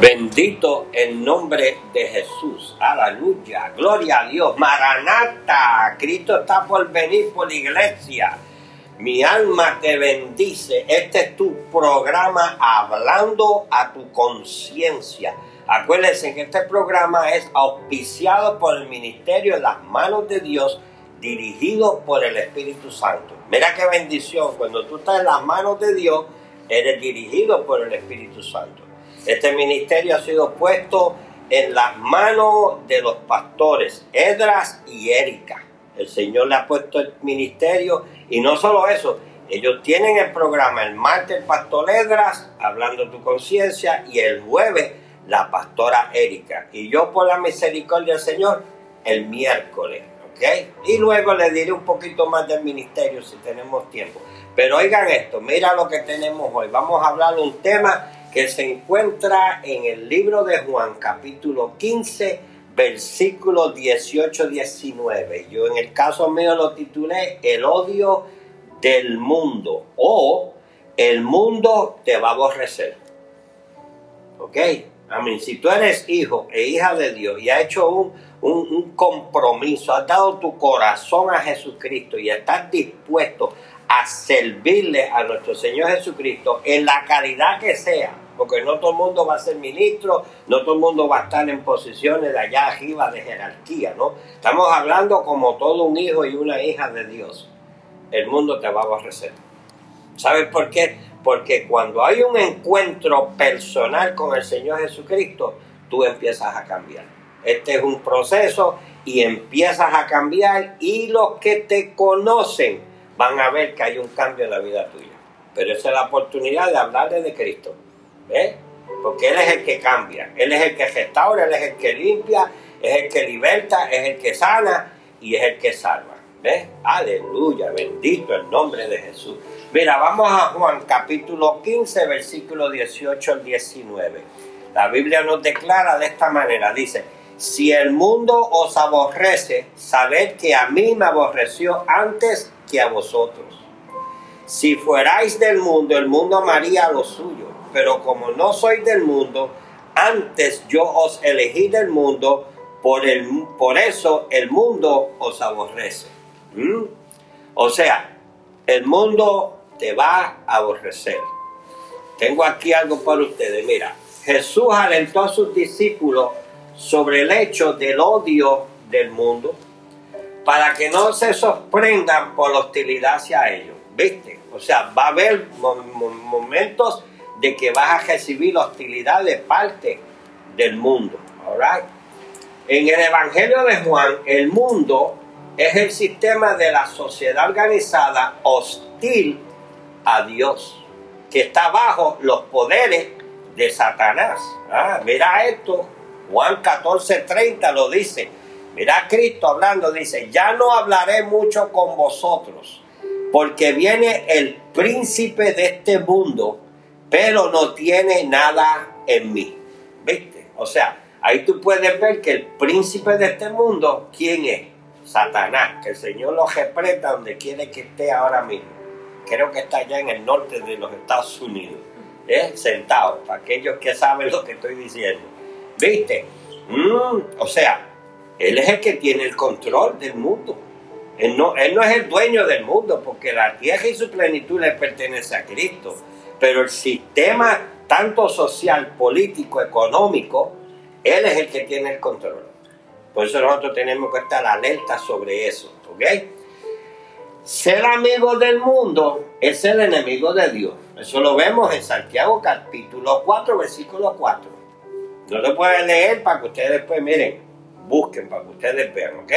Bendito el nombre de Jesús. Aleluya. Gloria a Dios. Maranata. Cristo está por venir por la iglesia. Mi alma te bendice. Este es tu programa hablando a tu conciencia. Acuérdense que este programa es auspiciado por el ministerio en las manos de Dios, dirigido por el Espíritu Santo. Mira qué bendición. Cuando tú estás en las manos de Dios, eres dirigido por el Espíritu Santo. Este ministerio ha sido puesto en las manos de los pastores Edras y Erika. El Señor le ha puesto el ministerio y no solo eso, ellos tienen el programa el martes el pastor Edras hablando tu conciencia y el jueves la pastora Erika. Y yo por la misericordia del Señor el miércoles. ¿ok? Y luego le diré un poquito más del ministerio si tenemos tiempo. Pero oigan esto, mira lo que tenemos hoy. Vamos a hablar de un tema que se encuentra en el libro de Juan capítulo 15, versículo 18-19. Yo en el caso mío lo titulé El odio del mundo o El mundo te va a aborrecer. ¿Ok? Amén. Si tú eres hijo e hija de Dios y has hecho un, un, compromiso, has dado tu corazón a Jesucristo y estás dispuesto a servirle a nuestro Señor Jesucristo en la calidad que sea, porque no todo el mundo va a ser ministro, no todo el mundo va a estar en posiciones de allá arriba de jerarquía, ¿no? Estamos hablando como todo un hijo y una hija de Dios. El mundo te va a aborrecer. ¿Sabes por qué? Porque cuando hay un encuentro personal con el Señor Jesucristo, tú empiezas a cambiar. Este es un proceso y empiezas a cambiar y los que te conocen van a ver que hay un cambio en la vida tuya. Pero esa es la oportunidad de hablarle de Cristo. ¿Ves? Porque Él es el que cambia, Él es el que restaura, Él es el que limpia, es el que liberta, es el que sana y es el que salva. ¿Ves? Aleluya, bendito el nombre de Jesús. Mira, vamos a Juan capítulo 15, versículo 18 al 19. La Biblia nos declara de esta manera, dice, si el mundo os aborrece, sabed que a mí me aborreció antes a vosotros. Si fuerais del mundo, el mundo amaría lo suyo, pero como no sois del mundo, antes yo os elegí del mundo, por, el, por eso el mundo os aborrece. ¿Mm? O sea, el mundo te va a aborrecer. Tengo aquí algo para ustedes. Mira, Jesús alentó a sus discípulos sobre el hecho del odio del mundo para que no se sorprendan por la hostilidad hacia ellos. ¿Viste? O sea, va a haber momentos de que vas a recibir hostilidad de parte del mundo. Alright. En el Evangelio de Juan, el mundo es el sistema de la sociedad organizada hostil a Dios, que está bajo los poderes de Satanás. Ah, mira esto, Juan 14:30 lo dice. Mira Cristo hablando, dice, ya no hablaré mucho con vosotros, porque viene el príncipe de este mundo, pero no tiene nada en mí. ¿Viste? O sea, ahí tú puedes ver que el príncipe de este mundo, ¿quién es? Satanás, que el Señor lo repreta donde quiere que esté ahora mismo. Creo que está allá en el norte de los Estados Unidos, ¿eh? sentado, para aquellos que saben lo que estoy diciendo. ¿Viste? Mm, o sea, Él es el que tiene el control del mundo. Él no, es el dueño del mundo, porque la tierra y su plenitud le pertenece a Cristo. Pero el sistema, tanto social, político, económico, Él es el que tiene el control. Por eso nosotros tenemos que estar alerta sobre eso. ¿Ok? Ser amigo del mundo es ser enemigo de Dios. Eso lo vemos en Santiago capítulo 4, versículo 4. No lo pueden leer para que ustedes después miren, busquen para que ustedes vean, ¿ok?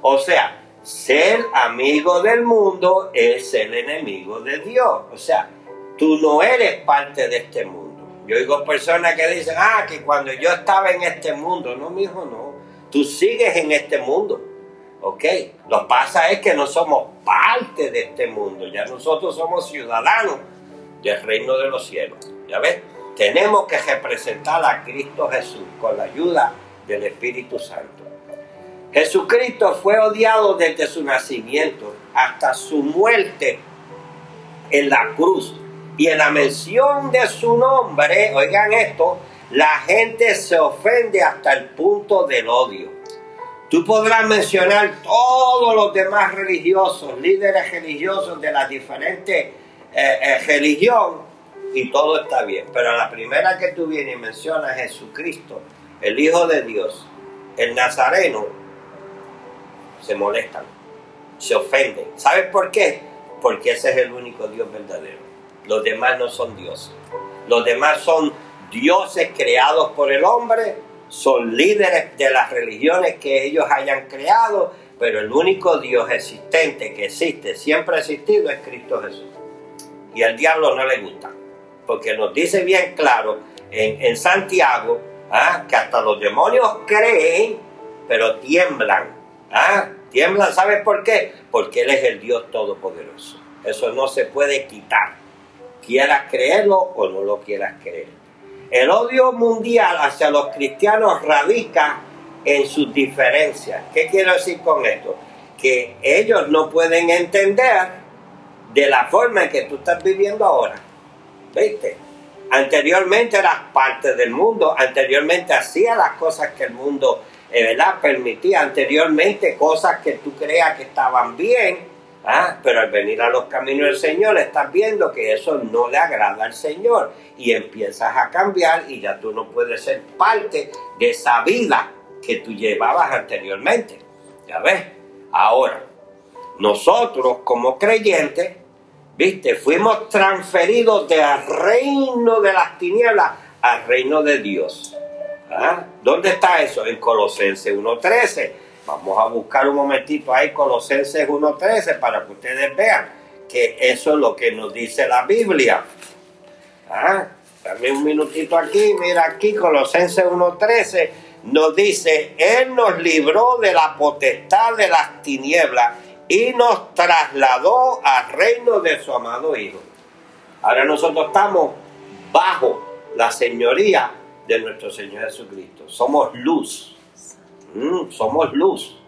O sea, ser amigo del mundo es ser enemigo de Dios. O sea, tú no eres parte de este mundo. Yo oigo personas que dicen, ah, que cuando yo estaba en este mundo, no, mi hijo, no. Tú sigues en este mundo. ¿Ok? Lo que pasa es que no somos parte de este mundo. Ya nosotros somos ciudadanos del reino de los cielos. ¿Ya ves? Tenemos que representar a Cristo Jesús con la ayuda del Espíritu Santo. Jesucristo fue odiado desde su nacimiento hasta su muerte en la cruz. Y en la mención de su nombre, oigan esto, la gente se ofende hasta el punto del odio. Tú podrás mencionar todos los demás religiosos, líderes religiosos de las diferentes eh, eh, religiones, y todo está bien. Pero la primera que tú vienes y mencionas a Jesucristo, el Hijo de Dios, el Nazareno, se molestan, se ofenden. ¿Sabes por qué? Porque ese es el único Dios verdadero. Los demás no son dioses. Los demás son dioses creados por el hombre, son líderes de las religiones que ellos hayan creado, pero el único Dios existente que existe, siempre ha existido, es Cristo Jesús. Y al diablo no le gusta, porque nos dice bien claro en, Santiago ¿ah? que hasta los demonios creen, pero tiemblan. ¿ah? Tiemblan, ¿sabes por qué? Porque Él es el Dios Todopoderoso. Eso no se puede quitar. Quieras creerlo o no lo quieras creer. El odio mundial hacia los cristianos radica en sus diferencias. ¿Qué quiero decir con esto? Que ellos no pueden entender de la forma en que tú estás viviendo ahora. ¿Viste? Anteriormente eras parte del mundo, anteriormente hacías las cosas que el mundo eh, ¿verdad? permitía, anteriormente cosas que tú creas que estaban bien, ¿ah? pero al venir a los caminos del Señor estás viendo que eso no le agrada al Señor y empiezas a cambiar y ya tú no puedes ser parte de esa vida que tú llevabas anteriormente. ¿Ya ves? Ahora, nosotros como creyentes ¿Viste? Fuimos transferidos del reino de las tinieblas al reino de Dios. ¿Ah? ¿Dónde está eso? En Colosenses 1.13. Vamos a buscar un momentito ahí Colosenses 1.13 para que ustedes vean que eso es lo que nos dice la Biblia. ¿Ah? Dame un minutito aquí, mira aquí Colosenses 1.13 nos dice, Él nos libró de la potestad de las tinieblas y nos trasladó al reino de su amado Hijo. Ahora nosotros estamos bajo la señoría de nuestro Señor Jesucristo. Somos luz. Mm, somos luz.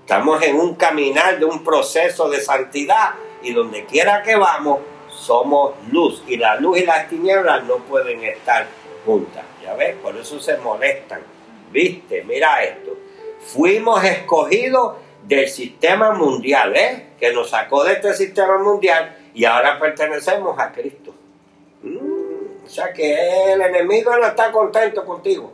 Estamos en un caminar de un proceso de santidad y donde quiera que vamos, somos luz. Y la luz y las tinieblas no pueden estar juntas. Ya ves, por eso se molestan. ¿Viste? Mira esto. Fuimos escogidos del sistema mundial, ¿eh? que nos sacó de este sistema mundial y ahora pertenecemos a Cristo. Mm, o sea que el enemigo no está contento contigo,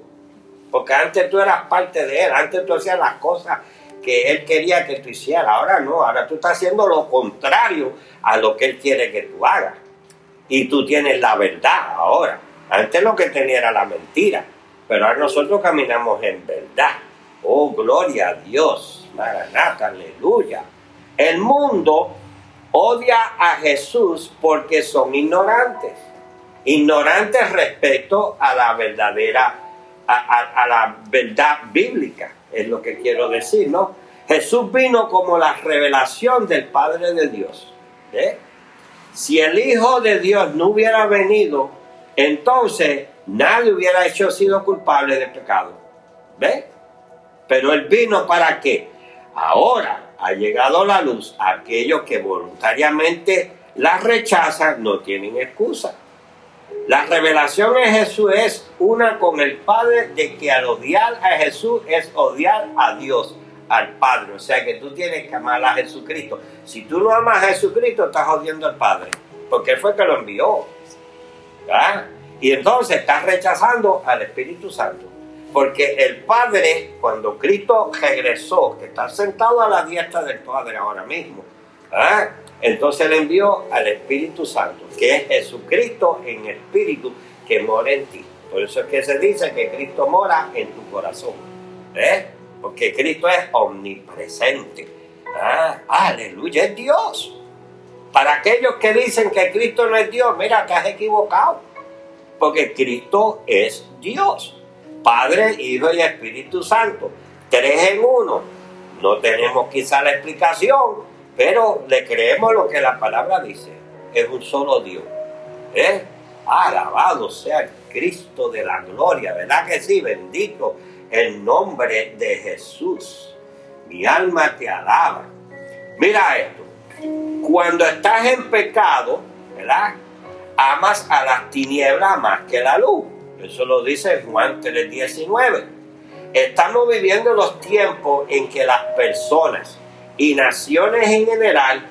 porque antes tú eras parte de él, antes tú hacías las cosas que él quería que tú hicieras, ahora no, ahora tú estás haciendo lo contrario a lo que él quiere que tú hagas. Y tú tienes la verdad ahora. Antes lo que tenía era la mentira, pero ahora nosotros caminamos en verdad. Oh, gloria a Dios. Maranata, aleluya. El mundo odia a Jesús porque son ignorantes. Ignorantes respecto a la verdadera, a, la verdad bíblica, es lo que quiero decir, ¿no? Jesús vino como la revelación del Padre de Dios. Si el Hijo de Dios no hubiera venido, entonces nadie hubiera hecho sido culpable de pecado. ¿Ve? Pero Él vino para qué? Ahora ha llegado la luz. Aquellos que voluntariamente la rechazan no tienen excusa. La revelación de Jesús es una con el Padre de que al odiar a Jesús es odiar a Dios, al Padre. O sea que tú tienes que amar a Jesucristo. Si tú no amas a Jesucristo, estás odiando al Padre. Porque Él fue el que lo envió. Y entonces estás rechazando al Espíritu Santo. Porque el Padre, cuando Cristo regresó, que está sentado a la diestra del Padre ahora mismo, ¿ah? entonces le envió al Espíritu Santo, que es Jesucristo en espíritu que mora en ti. Por eso es que se dice que Cristo mora en tu corazón. ¿eh? Porque Cristo es omnipresente. ¿Ah? Aleluya, es Dios. Para aquellos que dicen que Cristo no es Dios, mira, que has equivocado. Porque Cristo es Dios. Padre, Hijo y Espíritu Santo. Tres en uno. No tenemos quizá la explicación, pero le creemos lo que la palabra dice. Es un solo Dios. ¿Eh? Alabado sea el Cristo de la gloria. ¿Verdad que sí? Bendito el nombre de Jesús. Mi alma te alaba. Mira esto. Cuando estás en pecado, ¿verdad? Amas a las tinieblas más que la luz. Eso lo dice Juan 3:19. Estamos viviendo los tiempos en que las personas y naciones en general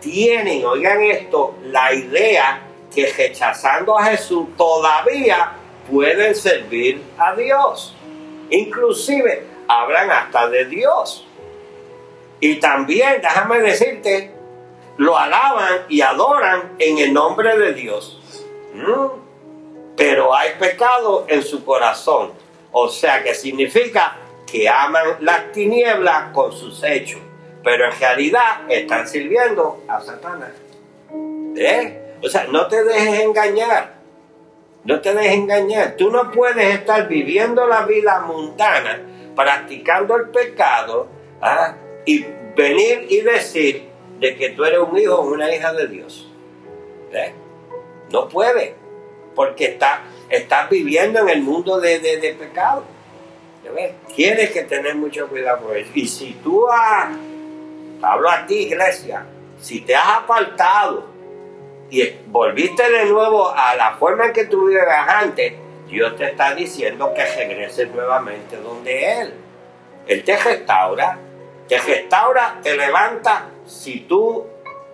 tienen, oigan esto, la idea que rechazando a Jesús todavía pueden servir a Dios. Inclusive hablan hasta de Dios. Y también, déjame decirte, lo alaban y adoran en el nombre de Dios. Mm. Pero hay pecado en su corazón. O sea que significa que aman las tinieblas con sus hechos. Pero en realidad están sirviendo a Satanás. ¿Eh? O sea, no te dejes engañar. No te dejes engañar. Tú no puedes estar viviendo la vida mundana, practicando el pecado, ¿ah? y venir y decir de que tú eres un hijo o una hija de Dios. ¿Eh? No puede, porque está, estás viviendo en el mundo de, pecado. Tienes que tener mucho cuidado con eso. Y si tú has, hablo a ti, iglesia, si te has apartado y volviste de nuevo a la forma en que tú vivías antes, Dios te está diciendo que regreses nuevamente donde Él. Él te restaura, te restaura, te levanta si tú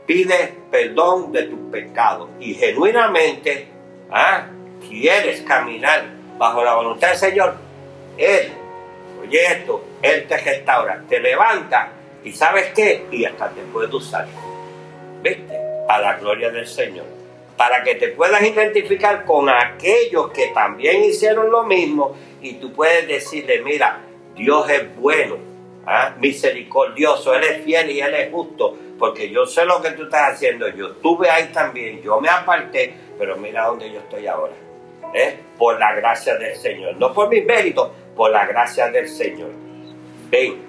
pides perdón de tus pecados y genuinamente ¿ah? quieres caminar bajo la voluntad del Señor, Él, oye esto, Él te restaura, te levanta y sabes qué, y hasta te puede usar. ¿Viste? A la gloria del Señor. Para que te puedas identificar con aquellos que también hicieron lo mismo y tú puedes decirle, mira, Dios es bueno, ¿ah? misericordioso, Él es fiel y Él es justo, porque yo sé lo que tú estás haciendo, yo estuve ahí también, yo me aparté, pero mira dónde yo estoy ahora, ¿eh? por la gracia del Señor, no por mis méritos, por la gracia del Señor. Ven,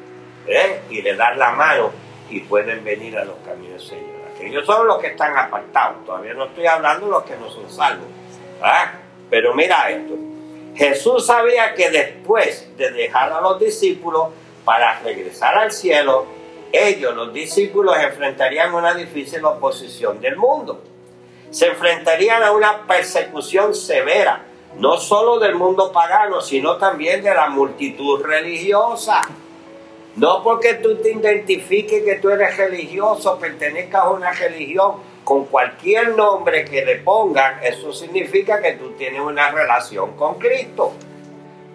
¿eh? y le dan la mano y pueden venir a los caminos del Señor. Aquellos son los que están apartados, todavía no estoy hablando de los que no son salvos. ¿ah? Pero mira esto, Jesús sabía que después de dejar a los discípulos, para regresar al cielo, ellos, los discípulos, enfrentarían una difícil oposición del mundo. Se enfrentarían a una persecución severa, no solo del mundo pagano, sino también de la multitud religiosa. No porque tú te identifiques que tú eres religioso, pertenezcas a una religión, con cualquier nombre que le pongan, eso significa que tú tienes una relación con Cristo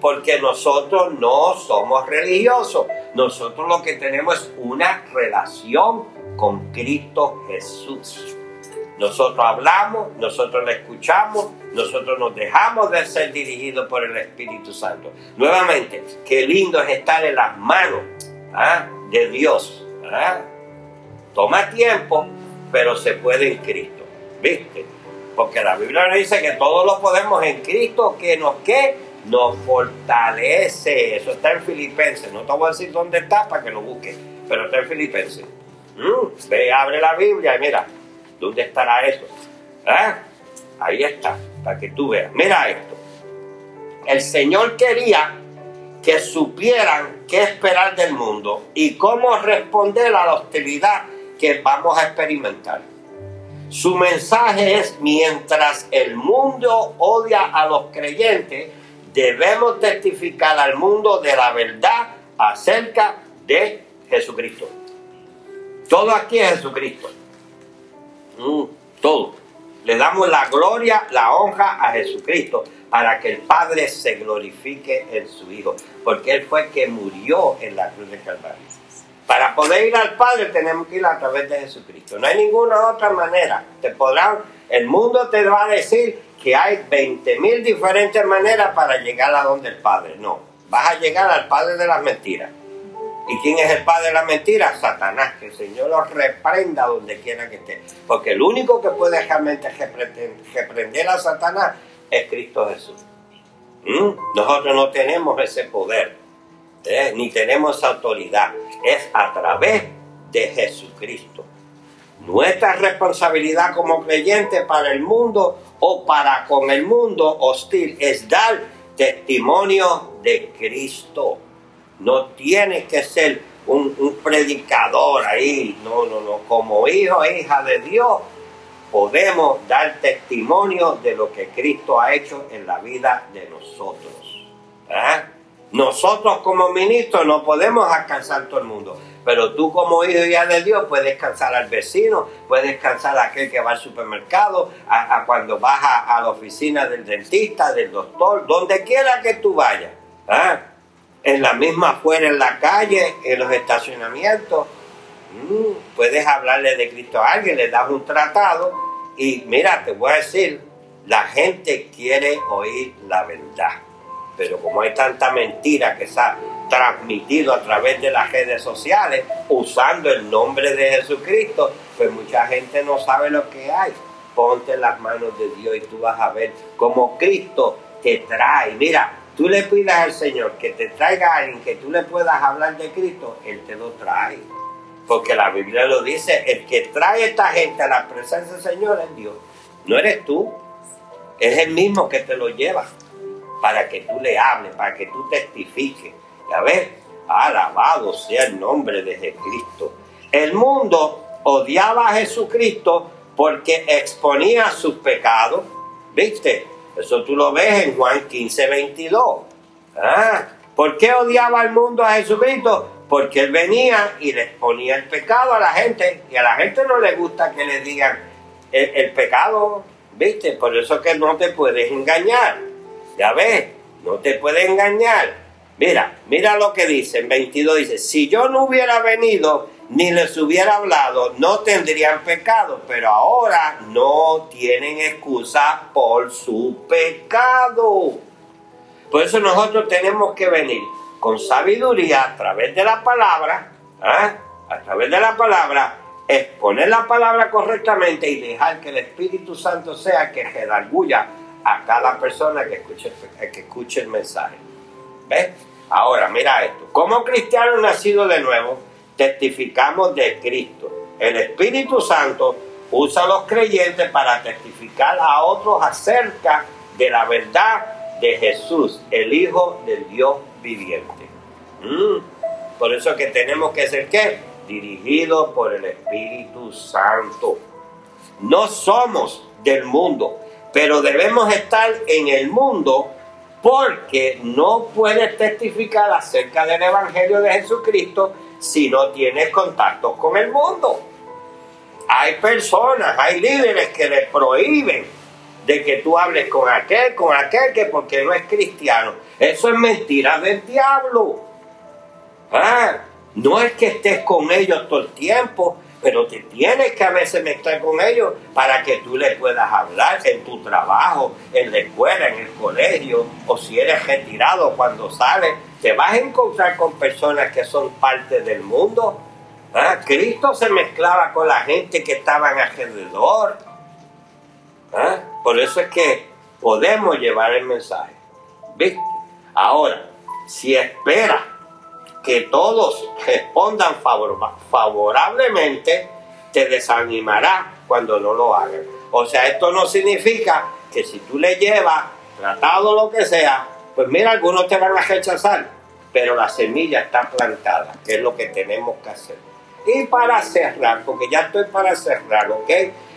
porque nosotros no somos religiosos, nosotros lo que tenemos es una relación con Cristo Jesús. Nosotros hablamos, nosotros le escuchamos, nosotros nos dejamos de ser dirigidos por el Espíritu Santo. Nuevamente, qué lindo es estar en las manos ¿ah? de Dios. ¿ah? Toma tiempo, pero se puede en Cristo. ¿Viste? Porque la Biblia nos dice que todos lo podemos en Cristo, que nos que nos fortalece. Eso está en Filipenses. No te voy a decir dónde está para que lo busques, pero está en Filipenses. Mm, abre la Biblia y mira, ¿dónde estará eso? ¿Eh? Ahí está, para que tú veas. Mira esto. El Señor quería que supieran qué esperar del mundo y cómo responder a la hostilidad que vamos a experimentar. Su mensaje es, mientras el mundo odia a los creyentes, debemos testificar al mundo de la verdad acerca de Jesucristo. Todo aquí es Jesucristo. Mm, todo. Le damos la gloria, la honra a Jesucristo para que el Padre se glorifique en su Hijo, porque Él fue el que murió en la cruz de Calvario. Para poder ir al Padre tenemos que ir a través de Jesucristo. No hay ninguna otra manera. Te podrán, el mundo te va a decir que hay 20.000 diferentes maneras para llegar a donde el Padre. No, vas a llegar al Padre de las mentiras. ¿Y quién es el Padre de las mentiras? Satanás, que el Señor lo reprenda donde quiera que esté. Porque el único que puede realmente reprender a Satanás es Cristo Jesús. ¿Mm? Nosotros no tenemos ese poder, ¿eh? ni tenemos esa autoridad. Es a través de Jesucristo. Nuestra responsabilidad como creyentes para el mundo o para con el mundo hostil es dar testimonio de Cristo. No tienes que ser un, predicador ahí, no, no, no, como hijo e hija de Dios, podemos dar testimonio de lo que Cristo ha hecho en la vida de nosotros. ¿Ah? Nosotros como ministros no podemos alcanzar todo el mundo, pero tú como hijo y hija de Dios puedes cansar al vecino, puedes cansar a aquel que va al supermercado, a, cuando vas a, la oficina del dentista, del doctor, donde quiera que tú vayas. ¿ah? En la misma afuera, en la calle, en los estacionamientos. Mm, puedes hablarle de Cristo a alguien, le das un tratado y mira, te voy a decir, la gente quiere oír la verdad pero como hay tanta mentira que se ha transmitido a través de las redes sociales usando el nombre de Jesucristo, pues mucha gente no sabe lo que hay. Ponte las manos de Dios y tú vas a ver cómo Cristo te trae. Mira, tú le pidas al Señor que te traiga a alguien que tú le puedas hablar de Cristo, Él te lo trae. Porque la Biblia lo dice, el que trae esta gente a la presencia del Señor es Dios. No eres tú, es el mismo que te lo lleva para que tú le hables, para que tú testifiques. Ya ves, alabado sea el nombre de Jesucristo. El mundo odiaba a Jesucristo porque exponía sus pecados. ¿Viste? Eso tú lo ves en Juan 15, 22. Ah, ¿Por qué odiaba al mundo a Jesucristo? Porque él venía y le exponía el pecado a la gente y a la gente no le gusta que le digan el, el pecado, ¿viste? Por eso que no te puedes engañar. Ya ves, no te puede engañar. Mira, mira lo que dice en 22, dice, si yo no hubiera venido ni les hubiera hablado, no tendrían pecado, pero ahora no tienen excusa por su pecado. Por eso nosotros tenemos que venir con sabiduría a través de la palabra, ¿ah? a través de la palabra, exponer la palabra correctamente y dejar que el Espíritu Santo sea que redarguya a cada persona que escuche, que escuche el mensaje. ¿Ves? Ahora, mira esto. Como cristianos nacidos de nuevo, testificamos de Cristo. El Espíritu Santo usa a los creyentes para testificar a otros acerca de la verdad de Jesús, el Hijo del Dios viviente. Mm. Por eso que tenemos que ser qué? Dirigidos por el Espíritu Santo. No somos del mundo, pero debemos estar en el mundo porque no puedes testificar acerca del Evangelio de Jesucristo si no tienes contacto con el mundo. Hay personas, hay líderes que le prohíben de que tú hables con aquel, con aquel que porque no es cristiano. Eso es mentira del diablo. Ah, no es que estés con ellos todo el tiempo, pero te tienes que a veces mezclar con ellos para que tú les puedas hablar en tu trabajo, en la escuela, en el colegio, o si eres retirado cuando sales, te vas a encontrar con personas que son parte del mundo. ¿Ah? Cristo se mezclaba con la gente que estaban alrededor. ¿Ah? Por eso es que podemos llevar el mensaje. ¿Viste? Ahora, si esperas que todos respondan favorablemente, te desanimará cuando no lo hagan. O sea, esto no significa que si tú le llevas tratado lo que sea, pues mira, algunos te van a rechazar, pero la semilla está plantada, que es lo que tenemos que hacer. Y para cerrar, porque ya estoy para cerrar, ¿ok?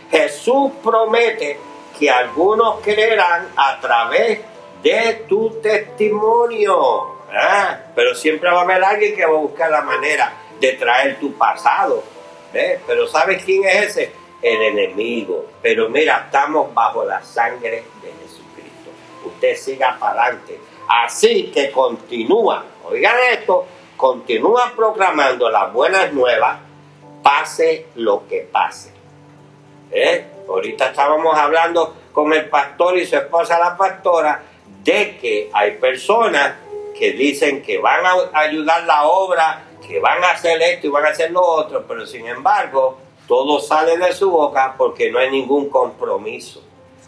Jesús promete que algunos creerán a través de tu testimonio. Ah, pero siempre va a haber alguien que va a buscar la manera de traer tu pasado. Pero ¿sabes quién es ese? El enemigo. Pero mira, estamos bajo la sangre de Jesucristo. Usted siga para adelante. Así que continúa, oigan esto, continúa proclamando las buenas nuevas, pase lo que pase. ¿Eh? Ahorita estábamos hablando con el pastor y su esposa la pastora de que hay personas que dicen que van a ayudar la obra, que van a hacer esto y van a hacer lo otro, pero sin embargo todo sale de su boca porque no hay ningún compromiso.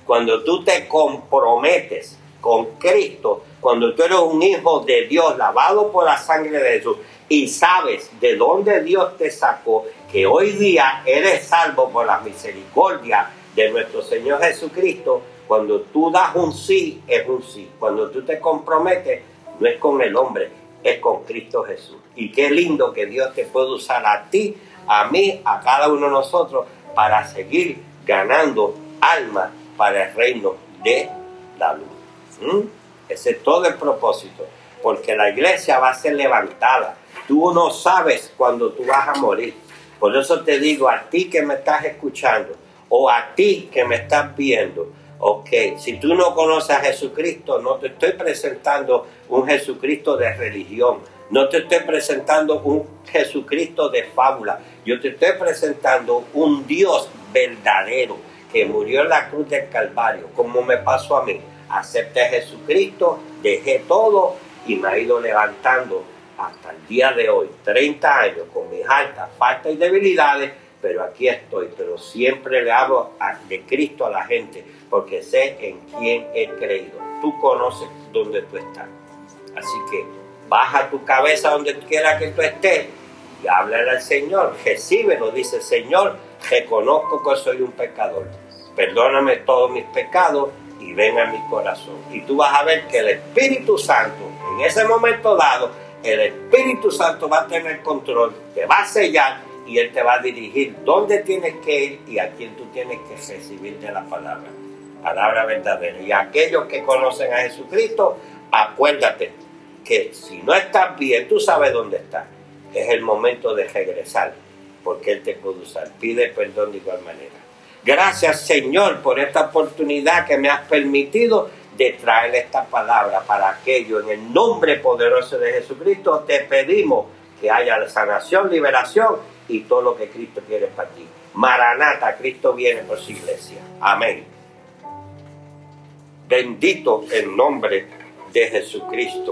Cuando tú te comprometes con Cristo, cuando tú eres un hijo de Dios lavado por la sangre de Jesús y sabes de dónde Dios te sacó, que hoy día eres salvo por la misericordia de nuestro Señor Jesucristo, cuando tú das un sí, es un sí. Cuando tú te comprometes, no es con el hombre, es con Cristo Jesús. Y qué lindo que Dios te puede usar a ti, a mí, a cada uno de nosotros para seguir ganando almas para el reino de la luz. ¿Mm? Ese es todo el propósito, porque la iglesia va a ser levantada. Tú no sabes cuándo tú vas a morir. Por eso te digo a ti que me estás escuchando o a ti que me estás viendo, ok, si tú no conoces a Jesucristo, no te estoy presentando un Jesucristo de religión, no te estoy presentando un Jesucristo de fábula, yo te estoy presentando un Dios verdadero que murió en la cruz del Calvario, como me pasó a mí. Acepté a Jesucristo, dejé todo y me ha ido levantando hasta el día de hoy, 30 años, con mis altas faltas y debilidades, pero aquí estoy, pero siempre le hablo de Cristo a la gente, porque sé en quién he creído. Tú conoces dónde tú estás. Así que baja tu cabeza donde quiera que tú estés y háblale al Señor, recíbelo, dice Señor, reconozco que soy un pecador, perdóname todos mis pecados y ven a mi corazón. Y tú vas a ver que el Espíritu Santo, en ese momento dado, el Espíritu Santo va a tener control, te va a sellar y Él te va a dirigir dónde tienes que ir y a quién tú tienes que recibir de la palabra. Palabra verdadera. Y aquellos que conocen a Jesucristo, acuérdate que si no estás bien, tú sabes dónde estás. Es el momento de regresar, porque Él te puede usar. Pide perdón de igual manera. Gracias Señor por esta oportunidad que me has permitido de traer esta palabra para aquello. En el nombre poderoso de Jesucristo te pedimos que haya sanación, liberación y todo lo que Cristo quiere para ti. Maranata, Cristo viene por su iglesia. Amén. Bendito el nombre de Jesucristo.